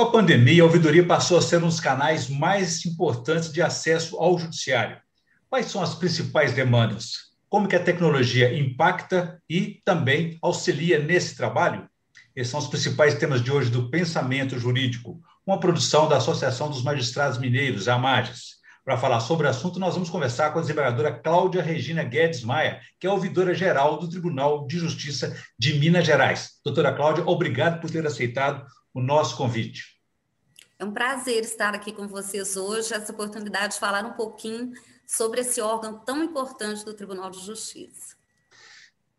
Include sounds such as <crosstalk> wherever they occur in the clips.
Com a pandemia, a ouvidoria passou a ser um dos canais mais importantes de acesso ao judiciário. Quais são as principais demandas? Como que a tecnologia impacta e também auxilia nesse trabalho? Esses são os principais temas de hoje do Pensamento Jurídico, uma produção da Associação dos Magistrados Mineiros, AMAGES. Para falar sobre o assunto, nós vamos conversar com a desembargadora Cláudia Regina Guedes Maia, que é ouvidora geral do Tribunal de Justiça de Minas Gerais. Doutora Cláudia, obrigado por ter aceitado o nosso convite. É um prazer estar aqui com vocês hoje, essa oportunidade de falar um pouquinho sobre esse órgão tão importante do Tribunal de Justiça.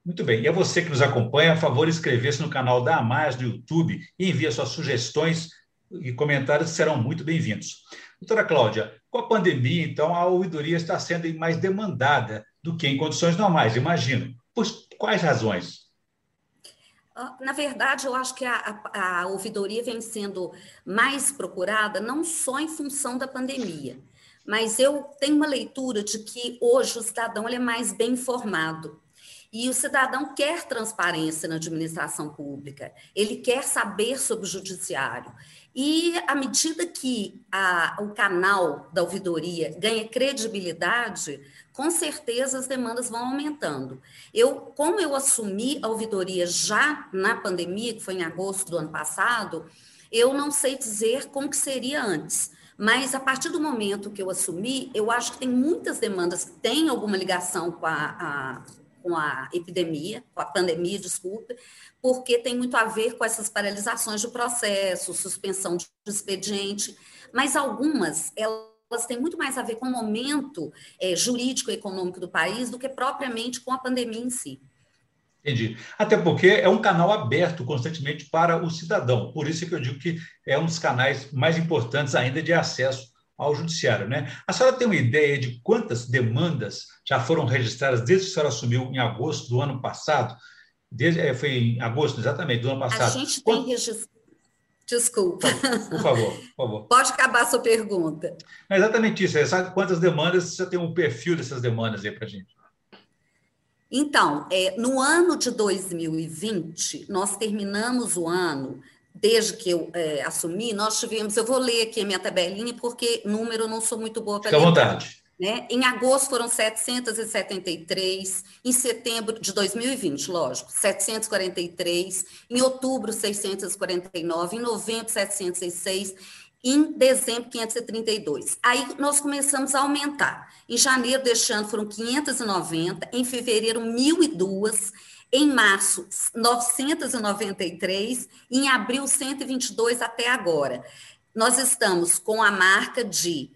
Muito bem. E a você que nos acompanha, a favor, inscrever-se no canal da AMAS do YouTube e envie suas sugestões e comentários serão muito bem-vindos. Doutora Cláudia, com a pandemia, então, a ouvidoria está sendo mais demandada do que em condições normais, imagino. Por quais razões? Ah, na verdade, eu acho que a, a, a, ouvidoria vem sendo mais procurada não só em função da pandemia, mas eu tenho uma leitura de que hoje o cidadão é mais bem informado. E o cidadão quer transparência na administração pública, ele quer saber sobre o judiciário. E à medida que a, o canal da ouvidoria ganha credibilidade, com certeza as demandas vão aumentando. Eu, como eu assumi a ouvidoria já na pandemia, que foi em agosto do ano passado, eu não sei dizer como que seria antes. Mas a partir do momento que eu assumi, eu acho que tem muitas demandas que têm alguma ligação com a, a, com a epidemia, com a pandemia, desculpa, porque tem muito a ver com essas paralisações de processo, suspensão de expediente, mas algumas, elas têm muito mais a ver com o momento é, jurídico e econômico do país do que propriamente com a pandemia em si. Entendi. Até porque é um canal aberto constantemente para o cidadão. Por isso que eu digo que é um dos canais mais importantes ainda de acesso ao judiciário, né? A senhora tem uma ideia de quantas demandas já foram registradas desde que a senhora assumiu em agosto do ano passado? Desde, é, foi em agosto, exatamente, do ano passado. A gente tem registrado. Desculpa. Por favor, por favor. Pode acabar a sua pergunta. É exatamente isso. É, sabe quantas demandas, você tem um perfil dessas demandas aí para a gente? Então, é, no ano de 2020, nós terminamos o ano, desde que eu é, assumi, nós tivemos, eu vou ler aqui a minha tabelinha, porque número eu não sou muito boa para ler. Fique à vontade. Né? Em agosto foram 773, em setembro de 2020, lógico, 743, em outubro 649, em novembro 706, em dezembro 532. Aí nós começamos a aumentar. Em janeiro deste ano foram 590, em fevereiro 1002, em março 993, em abril 122 até agora. Nós estamos com a marca de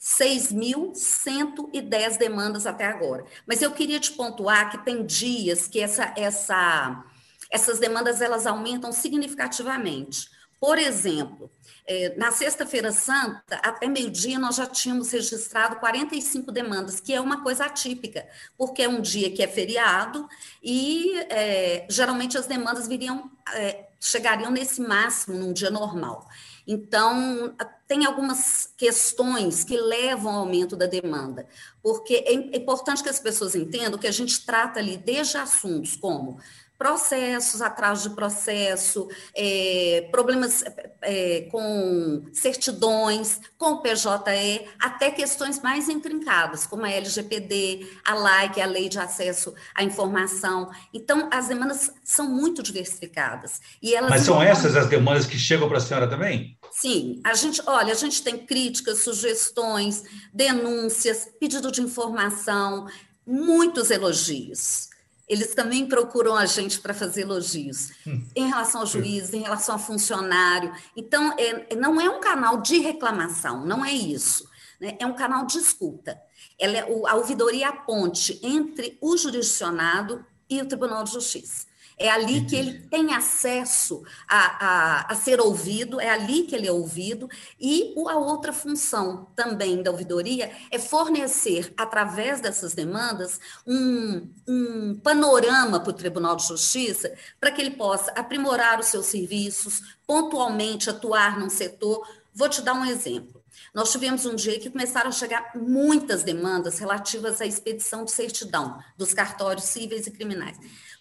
6.110 demandas até agora. Mas eu queria te pontuar que tem dias que essa, essa, essas demandas elas aumentam significativamente. Por exemplo, é, na Sexta-feira Santa, até meio-dia, nós já tínhamos registrado 45 demandas, que é uma coisa atípica, porque é um dia que é feriado e é, geralmente as demandas viriam, é, chegariam nesse máximo num dia normal. Então, tem algumas questões que levam ao aumento da demanda, porque é importante que as pessoas entendam que a gente trata ali desde assuntos como processos, atraso de processo, é, problemas é, com certidões, com o PJE, até questões mais intrincadas, como a LGPD, a LAI, que é a Lei de Acesso à Informação. Então, as demandas são muito diversificadas. E elas Mas são essas as demandas que chegam para a senhora também? Sim, a gente, olha, a gente tem críticas, sugestões, denúncias, pedido de informação, muitos elogios eles também procuram a gente para fazer elogios hum. em relação ao juiz, em relação ao funcionário. Então, é, não é um canal de reclamação, não é isso. Né? É um canal de escuta. Ela é, a ouvidoria é a ponte entre o jurisdicionado e o Tribunal de Justiça. É ali que ele tem acesso a, a, a, ser ouvido, é ali que ele é ouvido, e a outra função também da ouvidoria é fornecer, através dessas demandas, um, um panorama para o Tribunal de Justiça, para que ele possa aprimorar os seus serviços, pontualmente atuar num setor. Vou te dar um exemplo. Nós tivemos um dia que começaram a chegar muitas demandas relativas à expedição de certidão dos cartórios cíveis e criminais.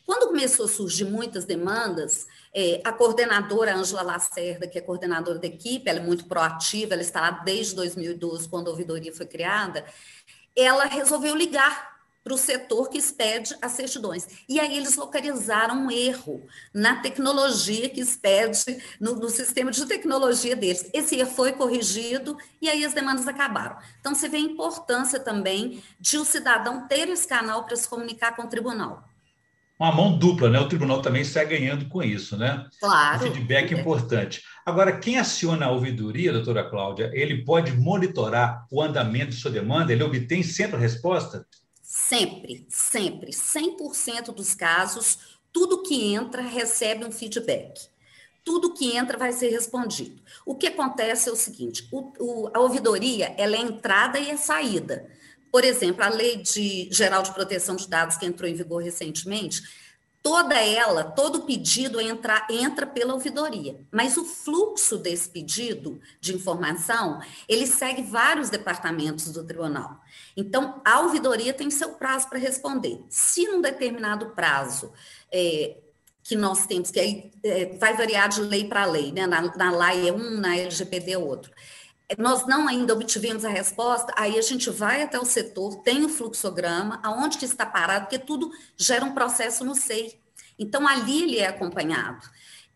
Quando começou a surgir muitas demandas, É, a coordenadora Ângela Lacerda, que é coordenadora da equipe, ela é muito proativa, ela está lá desde 2012, quando a ouvidoria foi criada, ela resolveu ligar para o setor que expede as certidões. E aí eles localizaram um erro na tecnologia que expede, no, no, sistema de tecnologia deles. Esse erro foi corrigido e aí as demandas acabaram. Então, você vê a importância também de o cidadão ter esse canal para se comunicar com o tribunal. Uma mão dupla, né? O tribunal também sai ganhando com isso, né? Claro. Um feedback é. importante. Agora, quem aciona a ouvidoria, doutora Cláudia, ele pode monitorar o andamento de sua demanda? Ele obtém sempre a resposta? Sempre, sempre, 100% dos casos, tudo que entra recebe um feedback. Tudo que entra vai ser respondido. O que acontece é o seguinte: o, o, a ouvidoria ela é entrada e é saída. Por exemplo, a Lei de Geral de Proteção de Dados, que entrou em vigor recentemente, toda ela, todo pedido entra, entra pela ouvidoria, mas o fluxo desse pedido de informação, ele segue vários departamentos do tribunal. Então, a ouvidoria tem seu prazo para responder. Se num determinado prazo é, que nós temos, que aí é, vai variar de lei para lei, né? Na, na LAI é um, na LGPD é outro. Nós não ainda obtivemos a resposta, aí a gente vai até o setor, tem o fluxograma, aonde que está parado, porque tudo gera um processo no SEI. Então, ali ele é acompanhado.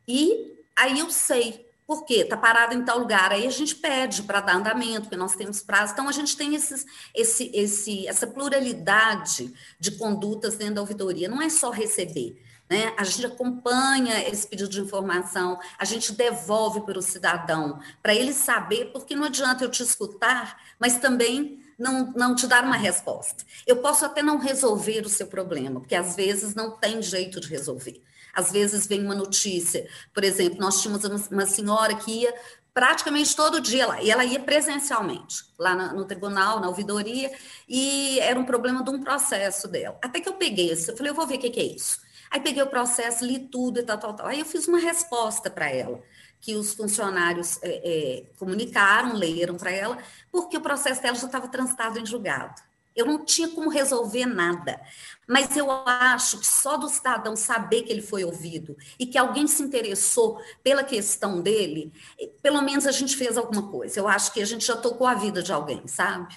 E aí eu sei, por quê? Está parado em tal lugar. Aí a gente pede para dar andamento, porque nós temos prazo. Então, a gente tem esses, esse, esse, essa pluralidade de condutas dentro da ouvidoria. Não é só receber. Né? A gente acompanha esse pedido de informação, a gente devolve para o cidadão, para ele saber, porque não adianta eu te escutar, mas também não, não te dar uma resposta. Eu posso até não resolver o seu problema, porque às vezes não tem jeito de resolver. Às vezes vem uma notícia, por exemplo, nós tínhamos uma senhora que ia praticamente todo dia lá, e ela ia presencialmente, lá no, no tribunal, na ouvidoria, e era um problema de um processo dela. Até que eu peguei isso, eu falei, eu vou ver o que, que é isso. Aí peguei o processo, li tudo e tal, tal, tal. Aí eu fiz uma resposta para ela, que os funcionários é, é, comunicaram, leram para ela, porque o processo dela já estava transitado em julgado. Eu não tinha como resolver nada. Mas eu acho que só do cidadão saber que ele foi ouvido e que alguém se interessou pela questão dele, pelo menos a gente fez alguma coisa. Eu acho que a gente já tocou a vida de alguém, sabe?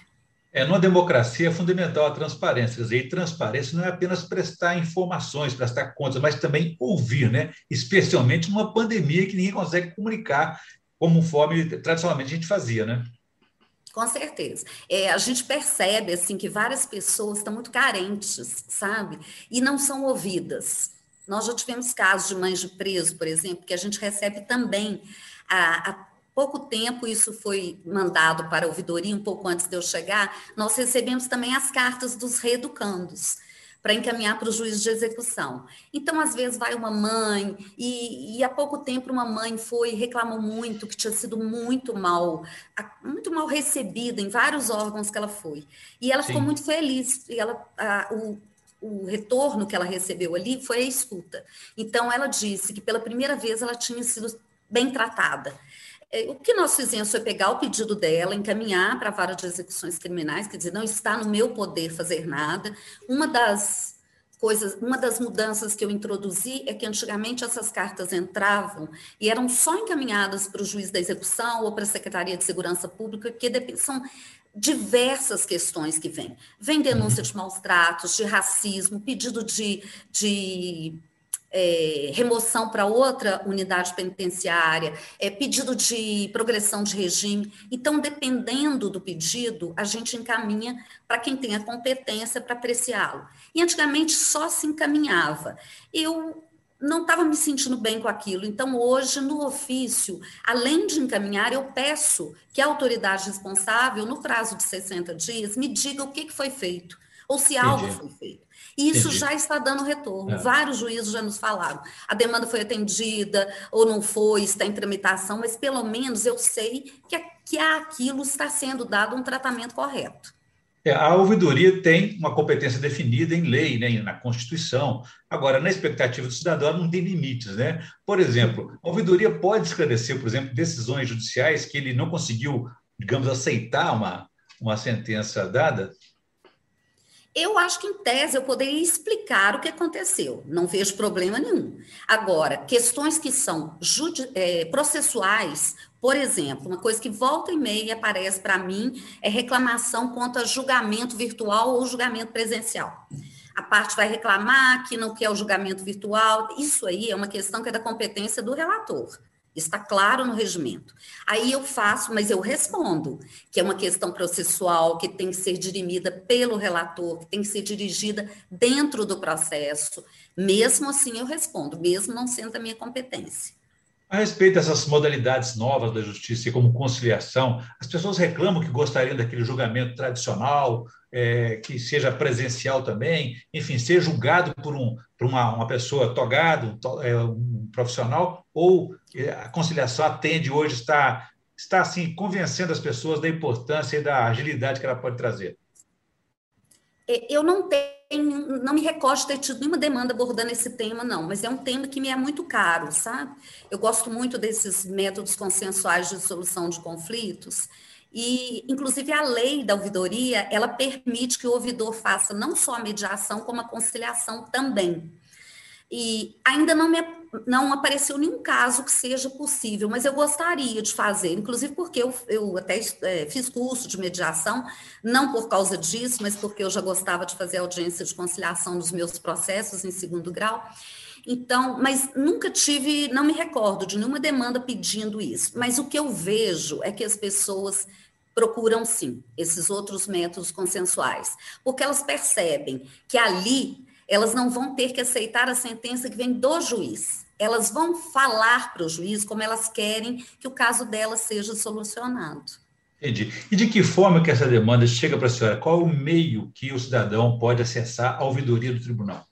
É, numa democracia é fundamental a transparência. Quer dizer, transparência não é apenas prestar informações, prestar contas, mas também ouvir, né? especialmente numa pandemia que ninguém consegue comunicar como conforme tradicionalmente a gente fazia. Né? Com certeza. É, a gente percebe assim que várias pessoas estão muito carentes, sabe? E não são ouvidas. Nós já tivemos casos de mães de preso, por exemplo, que a gente recebe também a, a pouco tempo isso foi mandado para a ouvidoria, um pouco antes de eu chegar, nós recebemos também as cartas dos reeducandos para encaminhar para o juiz de execução. Então, às vezes, vai uma mãe, e, e, há pouco tempo uma mãe foi e reclamou muito que tinha sido muito mal, muito mal recebida em vários órgãos que ela foi. E ela Sim. ficou muito feliz, e ela, a, o, o retorno que ela recebeu ali foi a escuta. Então, ela disse que pela primeira vez ela tinha sido bem tratada. É, o que nós fizemos foi pegar o pedido dela, encaminhar para a vara de execuções criminais, quer dizer, não está no meu poder fazer nada. Uma das coisas, uma das mudanças que eu introduzi é que antigamente essas cartas entravam e eram só encaminhadas para o juiz da execução ou para a Secretaria de Segurança Pública, que são diversas questões que vêm. Vem denúncia de maus tratos, de racismo, pedido de, de é, remoção para outra unidade penitenciária, é, pedido de progressão de regime. Então, dependendo do pedido, a gente encaminha para quem tem a competência para apreciá-lo. E antigamente só se encaminhava. Eu não estava me sentindo bem com aquilo. Então, hoje, no ofício, além de encaminhar, eu peço que a autoridade responsável, no prazo de 60 dias, me diga o que, que foi feito, ou se Entendi. algo foi feito. E isso Entendi. já está dando retorno. É. Vários juízes já nos falaram. A demanda foi atendida ou não foi, está em tramitação, mas pelo menos eu sei que, que aquilo está sendo dado um tratamento correto. É, a ouvidoria tem uma competência definida em lei, né, na Constituição. Agora, na expectativa do cidadão, não tem limites. Né? Por exemplo, a ouvidoria pode esclarecer, por exemplo, decisões judiciais que ele não conseguiu, digamos, aceitar uma, uma sentença dada? Eu acho que, em tese, eu poderia explicar o que aconteceu, não vejo problema nenhum. Agora, questões que são é, processuais, por exemplo, uma coisa que volta e meia aparece para mim é reclamação contra julgamento virtual ou julgamento presencial. A parte vai reclamar que não quer o julgamento virtual, isso aí é uma questão que é da competência do relator. Está claro no regimento. Aí eu faço, mas eu respondo, que é uma questão processual que tem que ser dirimida pelo relator, que tem que ser dirigida dentro do processo. Mesmo assim, eu respondo, mesmo não sendo da minha competência. A respeito dessas modalidades novas da justiça, como conciliação, as pessoas reclamam que gostariam daquele julgamento tradicional, é, que seja presencial também, enfim, ser julgado por, um, por uma, uma pessoa togada, é, um profissional, ou é, a conciliação atende hoje, está, está assim, convencendo as pessoas da importância e da agilidade que ela pode trazer? É, eu não tenho, não me recordo de ter tido nenhuma demanda abordando esse tema, não, mas é um tema que me é muito caro, sabe? Eu gosto muito desses métodos consensuais de solução de conflitos, e, inclusive, a lei da ouvidoria, ela permite que o ouvidor faça não só a mediação, como a conciliação também. E ainda não, me, não apareceu nenhum caso que seja possível, mas eu gostaria de fazer, inclusive porque eu, eu até é, fiz curso de mediação, não por causa disso, mas porque eu já gostava de fazer audiência de conciliação nos meus processos em segundo grau. Então, mas nunca tive, não me recordo de nenhuma demanda pedindo isso. Mas o que eu vejo é que as pessoas procuram sim esses outros métodos consensuais, porque elas percebem que ali elas não vão ter que aceitar a sentença que vem do juiz. Elas vão falar para o juiz como elas querem que o caso delas seja solucionado. Entendi. E de que forma que essa demanda chega para a senhora? Qual o meio que o cidadão pode acessar a ouvidoria do tribunal?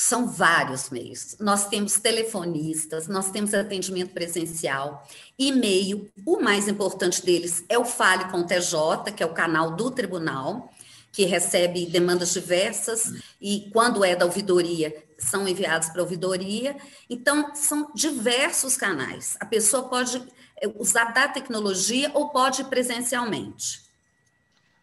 São vários meios. Nós temos telefonistas, nós temos atendimento presencial, e-mail. O mais importante deles é o Fale com o TJ, que é o canal do tribunal, que recebe demandas diversas, e quando é da ouvidoria, são enviados para a ouvidoria. Então, são diversos canais. A pessoa pode é, usar da tecnologia ou pode presencialmente.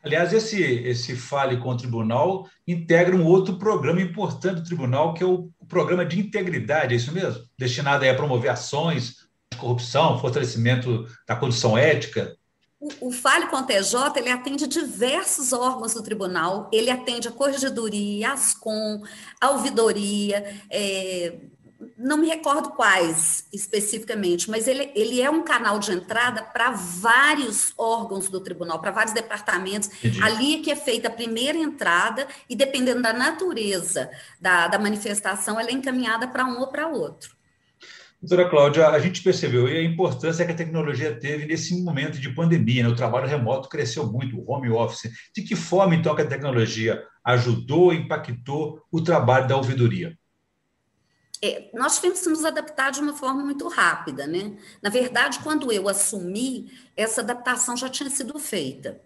Aliás, esse, esse Fale com o Tribunal integra um outro programa importante do Tribunal, que é o, o Programa de Integridade, é isso mesmo? Destinado a promover ações de corrupção, fortalecimento da condição ética. O, o Fale com o TJ, ele atende diversos órgãos do tribunal, ele atende a Corregedoria, a Ascom, a Ouvidoria, é, não me recordo quais especificamente, mas ele, ele é um canal de entrada para vários órgãos do tribunal, para vários departamentos. Entendi. Ali é que é feita a primeira entrada, e dependendo da natureza da, da manifestação, ela é encaminhada para um ou para outro. Doutora Cláudia, a gente percebeu a importância que a tecnologia teve nesse momento de pandemia. Né? O trabalho remoto cresceu muito, o home office. De que forma, então, que a tecnologia ajudou, impactou o trabalho da ouvidoria? É, nós tivemos que nos adaptar de uma forma muito rápida, né? Na verdade, quando eu assumi, essa adaptação já tinha sido feita.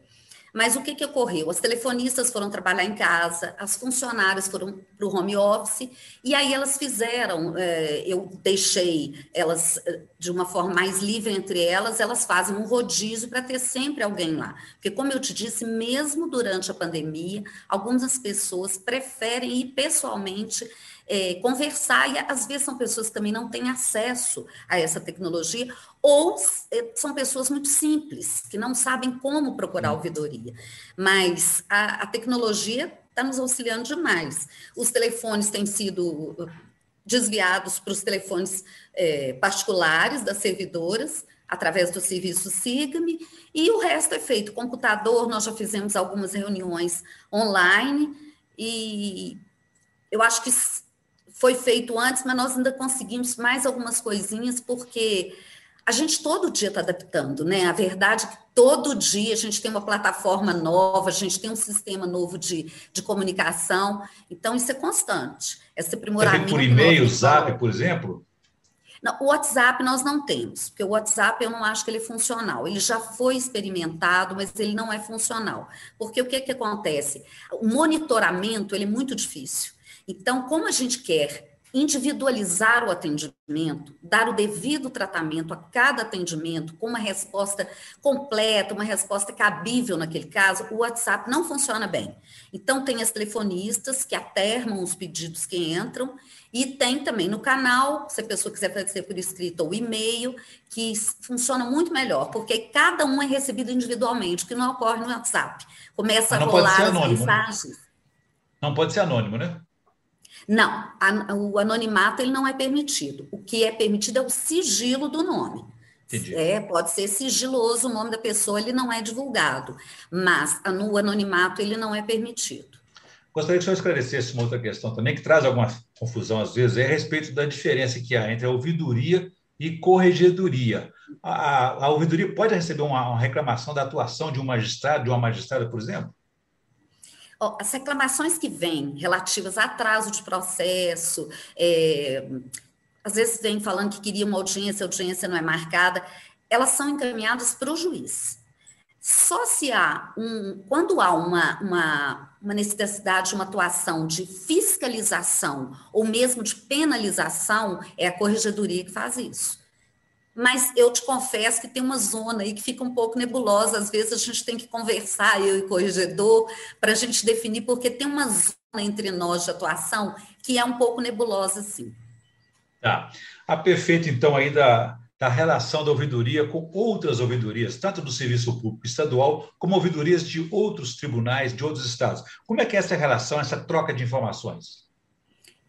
Mas o que, que ocorreu? As telefonistas foram trabalhar em casa, as funcionárias foram para o home office, e aí elas fizeram, é, eu deixei elas é, de uma forma mais livre entre elas, elas fazem um rodízio para ter sempre alguém lá. Porque, como eu te disse, mesmo durante a pandemia, algumas pessoas preferem ir pessoalmente é, conversar, e às vezes são pessoas que também não têm acesso a essa tecnologia, ou é, são pessoas muito simples, que não sabem como procurar ouvidoria. Mas a, a tecnologia está nos auxiliando demais. Os telefones têm sido desviados para os telefones é, particulares das servidoras, através do serviço SIGME, e o resto é feito computador, nós já fizemos algumas reuniões online, e eu acho que foi feito antes, mas nós ainda conseguimos mais algumas coisinhas, porque a gente todo dia está adaptando, né? A verdade é que todo dia a gente tem uma plataforma nova, a gente tem um sistema novo de, de comunicação, então isso é constante. Esse aprimoramento. por e-mail, zap, por exemplo? Não, o WhatsApp nós não temos, porque o WhatsApp eu não acho que ele é funcional. Ele já foi experimentado, mas ele não é funcional. Porque o que, que acontece? O monitoramento ele é muito difícil. Então, como a gente quer individualizar o atendimento, dar o devido tratamento a cada atendimento, com uma resposta completa, uma resposta cabível naquele caso, o WhatsApp não funciona bem. Então, tem as telefonistas que atermam os pedidos que entram, e tem também no canal, se a pessoa quiser fazer por escrito ou e-mail, que funciona muito melhor, porque cada um é recebido individualmente, que não ocorre no WhatsApp. Começa a rolar as né? mensagens. Não pode ser anônimo, né? Não, a, o anonimato ele não é permitido. O que é permitido é o sigilo do nome. Entendi. É, pode ser sigiloso o nome da pessoa, ele não é divulgado, mas no anonimato ele não é permitido. Gostaria que o senhor esclarecesse uma outra questão também, que traz alguma confusão às vezes, é a respeito da diferença que há entre a ouvidoria e corregedoria. A, a ouvidoria pode receber uma, uma reclamação da atuação de um magistrado, de uma magistrada, por exemplo? As reclamações que vêm relativas a atraso de processo, é, às vezes vem falando que queria uma audiência, a audiência não é marcada, elas são encaminhadas para o juiz. Só se há um, quando há uma, uma, uma necessidade de uma atuação de fiscalização ou mesmo de penalização, é a corregedoria que faz isso. Mas eu te confesso que tem uma zona aí que fica um pouco nebulosa. Às vezes a gente tem que conversar, eu e o corregedor, para a gente definir, porque tem uma zona entre nós de atuação que é um pouco nebulosa, sim. Tá. A perfeito, então, aí da, da relação da ouvidoria com outras ouvidorias, tanto do serviço público estadual, como ouvidorias de outros tribunais, de outros estados. Como é que é essa relação, essa troca de informações?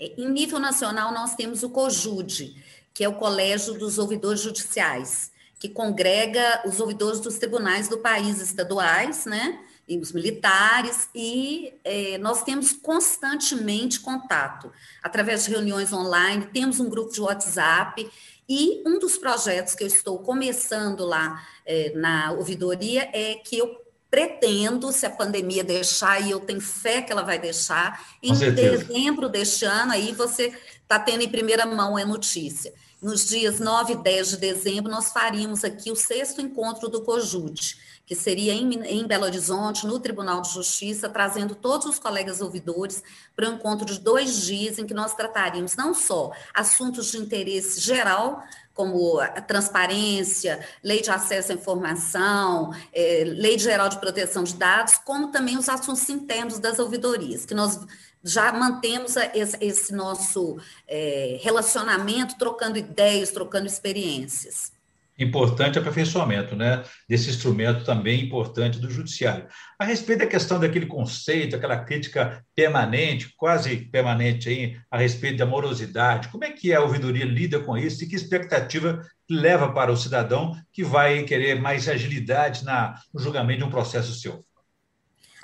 Em nível nacional, nós temos o COJUDE, que é o Colégio dos Ouvidores Judiciais, que congrega os ouvidores dos tribunais do país estaduais, né? E os militares, e é, nós temos constantemente contato através de reuniões online, temos um grupo de WhatsApp, e um dos projetos que eu estou começando lá é, na ouvidoria é que eu pretendo, se a pandemia deixar, e eu tenho fé que ela vai deixar, em dezembro deste ano, aí você está tendo em primeira mão a notícia. Nos dias 9 e 10 de dezembro, nós faríamos aqui o sexto encontro do COJUDE, que seria em, em Belo Horizonte, no Tribunal de Justiça, trazendo todos os colegas ouvidores para um encontro de dois dias em que nós trataríamos não só assuntos de interesse geral, como a transparência, lei de acesso à informação, é, lei geral de proteção de dados, como também os assuntos internos das ouvidorias, que nós já mantemos esse, nosso é, relacionamento, trocando ideias, trocando experiências. Importante aperfeiçoamento, né? Desse instrumento também importante do judiciário. A respeito da questão daquele conceito, aquela crítica permanente, quase permanente aí, a respeito da morosidade, como é que a ouvidoria lida com isso e que expectativa leva para o cidadão que vai querer mais agilidade na, no julgamento de um processo seu?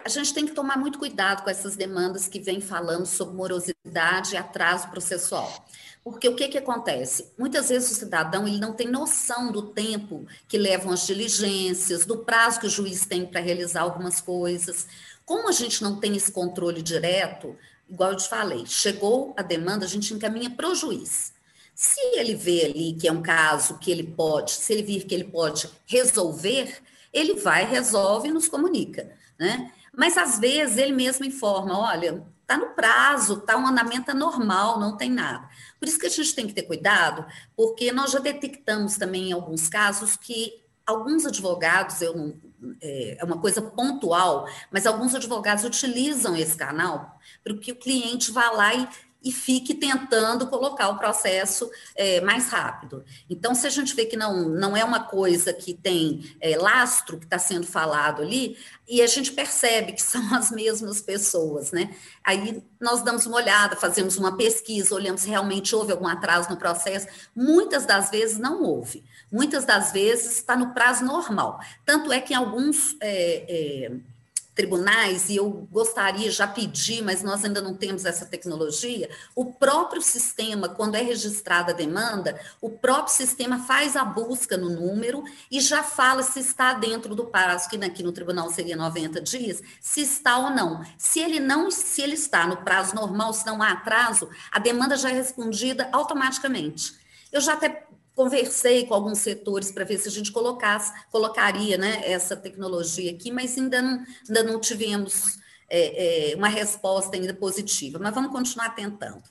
A gente tem que tomar muito cuidado com essas demandas que vêm falando sobre morosidade e atraso processual. Porque o que, que acontece? Muitas vezes o cidadão ele não tem noção do tempo que levam as diligências, do prazo que o juiz tem para realizar algumas coisas. Como a gente não tem esse controle direto, igual eu te falei, chegou a demanda, a gente encaminha para o juiz. Se ele vê ali que é um caso que ele pode, se ele vir que ele pode resolver, ele vai, resolve e nos comunica, né? Mas às vezes ele mesmo informa: olha, está no prazo, está um andamento normal, não tem nada. Por isso que a gente tem que ter cuidado, porque nós já detectamos também em alguns casos que alguns advogados, eu não, é, é uma coisa pontual, mas alguns advogados utilizam esse canal para que o cliente vá lá e e fique tentando colocar o processo é, mais rápido. Então, se a gente vê que não, não é uma coisa que tem é, lastro que está sendo falado ali, e a gente percebe que <laughs> são as mesmas pessoas, né? Aí nós damos uma olhada, fazemos uma pesquisa, olhamos se realmente houve algum atraso no processo. Muitas das vezes não houve. Muitas das vezes está no prazo normal. Tanto é que em alguns. É, é tribunais, e eu gostaria, já pedi, mas nós ainda não temos essa tecnologia, o próprio sistema, quando é registrada a demanda, o próprio sistema faz a busca no número e já fala se está dentro do prazo, que aqui no tribunal seria 90 dias, se está ou não. Se ele não, se ele está no prazo normal, se não há atraso, a demanda já é respondida automaticamente. Eu já até Conversei com alguns setores para ver se a gente colocasse, colocaria né, essa tecnologia aqui, mas ainda não, ainda não tivemos é, é, uma resposta ainda positiva. Mas vamos continuar tentando.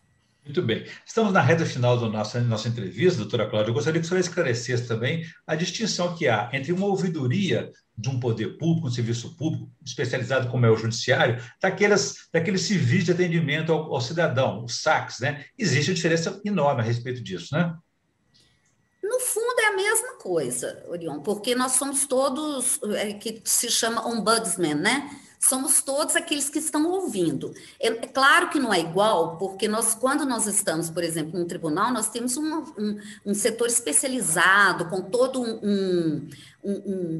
Muito bem. Estamos na reta final da nossa, nossa entrevista, doutora Cláudia. Eu gostaria que a senhora esclarecesse também a distinção que há entre uma ouvidoria de um poder público, um serviço público, especializado como é o judiciário, daquelas, daqueles civis de atendimento ao, ao cidadão, os SACs, né? Existe uma diferença enorme a respeito disso, né? No fundo, é a mesma coisa, Orion, porque nós somos todos, é, que se chama ombudsman, né? somos todos aqueles que estão ouvindo. É, é, claro que não é igual, porque nós, quando nós estamos, por exemplo, num tribunal, nós temos um, um, um setor especializado, com todo um, um,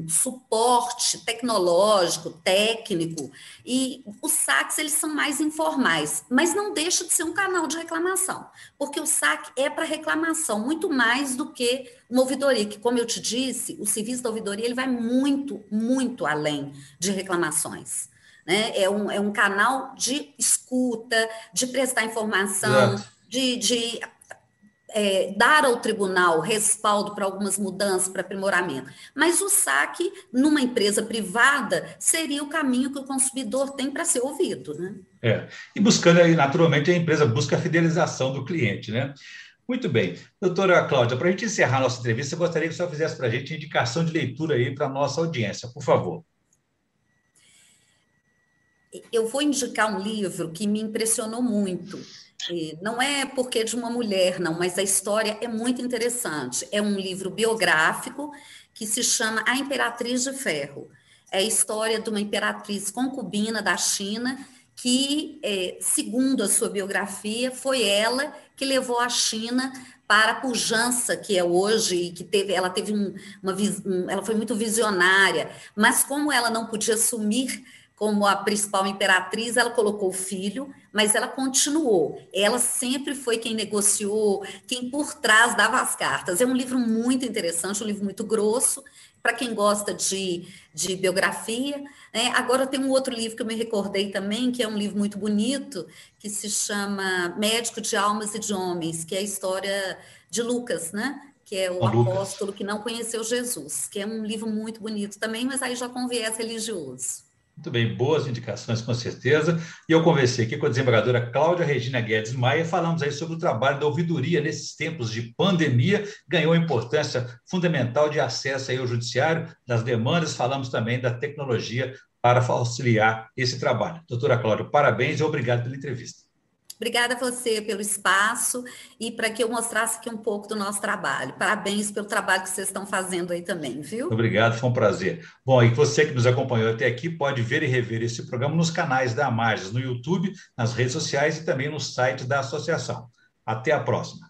suporte tecnológico, técnico, e os saques, eles são mais informais, mas não deixa de ser um canal de reclamação, porque o saque é para reclamação, muito mais do que uma ouvidoria, que, como eu te disse, o serviço da ouvidoria, ele vai muito, muito além de reclamações. Né? É, um, é um canal de escuta, de prestar informação, de, de é, dar ao tribunal respaldo para algumas mudanças, para aprimoramento. Mas o saque, numa empresa privada, seria o caminho que o consumidor tem para ser ouvido. Né? É. E buscando aí, naturalmente, a empresa busca a fidelização do cliente, né? Muito bem. Doutora Cláudia, para a gente encerrar nossa entrevista, eu gostaria que você fizesse para a gente indicação de leitura aí para a nossa audiência, por favor eu vou indicar um livro que me impressionou muito. Não é porque é de uma mulher, não, mas a história é muito interessante. É um livro biográfico que se chama A Imperatriz de Ferro. É a história de uma imperatriz concubina da China que, é, segundo a sua biografia, foi ela que levou a China para a pujança que é hoje e que teve, ela teve um, uma, um, ela foi muito visionária, mas como ela não podia assumir como a principal imperatriz, ela colocou o filho, mas ela continuou. Ela sempre foi quem negociou, quem por trás dava as cartas. É um livro muito interessante, um livro muito grosso, para quem gosta de, de biografia. Né? Agora tem um outro livro que eu me recordei também, que é um livro muito bonito, que se chama Médico de Almas e de Homens, que é a história de Lucas, né? que é o, apóstolo que não conheceu Jesus, que é um livro muito bonito também, mas aí já com viés religioso. Muito bem, boas indicações, com certeza. E eu conversei aqui com a desembargadora Cláudia Regina Guedes Maia, falamos aí sobre o trabalho da ouvidoria nesses tempos de pandemia, ganhou importância fundamental de acesso aí ao judiciário, das demandas, falamos também da tecnologia para auxiliar esse trabalho. Doutora Cláudia, parabéns e obrigado pela entrevista. Obrigada a você pelo espaço e para que eu mostrasse aqui um pouco do nosso trabalho. Parabéns pelo trabalho que vocês estão fazendo aí também, viu? Obrigado, foi um prazer. Bom, e você que nos acompanhou até aqui pode ver e rever esse programa nos canais da Amarges, no YouTube, nas redes sociais e também no site da associação. Até a próxima.